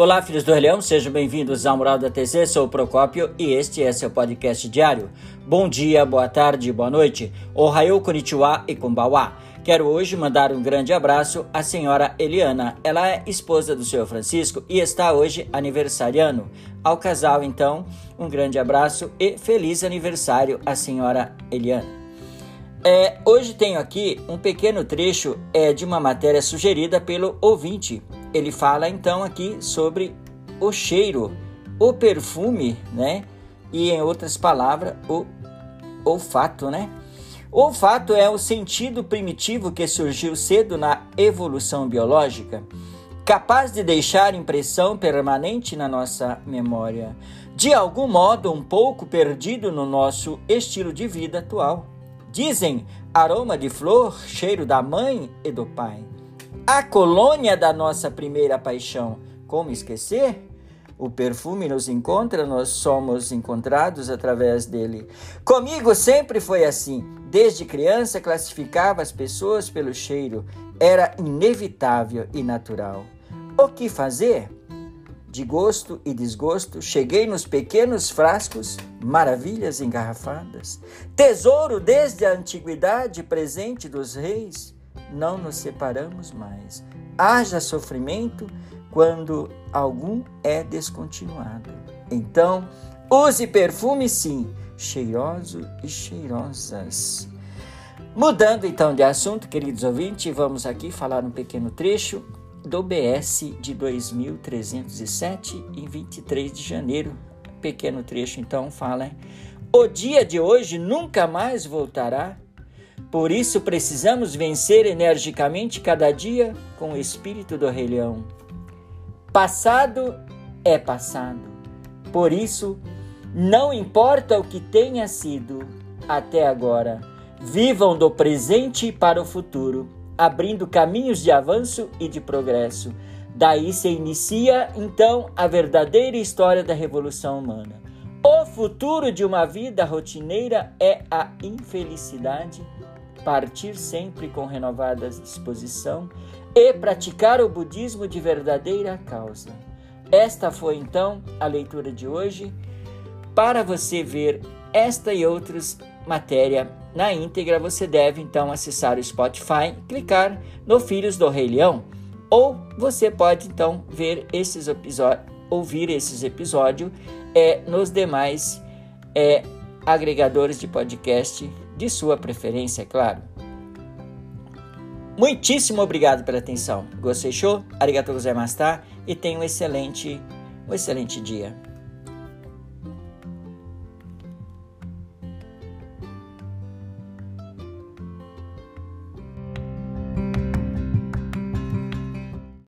Olá, filhos do Leão, sejam bem-vindos ao Mural da TZ. Sou o Procópio e este é seu podcast diário. Bom dia, boa tarde, boa noite. Ohayou, konnichiwa e konbawa. Quero hoje mandar um grande abraço à senhora Eliana. Ela é esposa do senhor Francisco e está hoje aniversariando. Ao casal, então, um grande abraço e feliz aniversário à senhora Eliana. É, hoje tenho aqui um pequeno trecho é, de uma matéria sugerida pelo ouvinte. Ele fala então aqui sobre o cheiro, o perfume, né? E em outras palavras, o olfato, né? O olfato é o sentido primitivo que surgiu cedo na evolução biológica, capaz de deixar impressão permanente na nossa memória, de algum modo um pouco perdido no nosso estilo de vida atual. Dizem aroma de flor, cheiro da mãe e do pai. A colônia da nossa primeira paixão. Como esquecer? O perfume nos encontra, nós somos encontrados através dele. Comigo sempre foi assim. Desde criança classificava as pessoas pelo cheiro. Era inevitável e natural. O que fazer? de gosto e desgosto, cheguei nos pequenos frascos, maravilhas engarrafadas, tesouro desde a antiguidade presente dos reis, não nos separamos mais. Haja sofrimento quando algum é descontinuado. Então, use perfume sim, cheiroso e cheirosas. Mudando então de assunto, queridos ouvintes, vamos aqui falar um pequeno trecho do BS de 2307 em 23 de janeiro. Pequeno trecho então fala: O dia de hoje nunca mais voltará. Por isso precisamos vencer energicamente cada dia com o espírito do Rei Leão. Passado é passado. Por isso, não importa o que tenha sido até agora, vivam do presente para o futuro abrindo caminhos de avanço e de progresso. Daí se inicia então a verdadeira história da revolução humana. O futuro de uma vida rotineira é a infelicidade, partir sempre com renovada disposição e praticar o budismo de verdadeira causa. Esta foi então a leitura de hoje. Para você ver esta e outras matérias na íntegra, você deve então acessar o Spotify, clicar no Filhos do Rei Leão, ou você pode então ver esses episódios, ouvir esses episódios é, nos demais é, agregadores de podcast de sua preferência, é claro. Muitíssimo obrigado pela atenção. Gostei show? Arigatou gozaimashita e tenha um excelente, um excelente dia.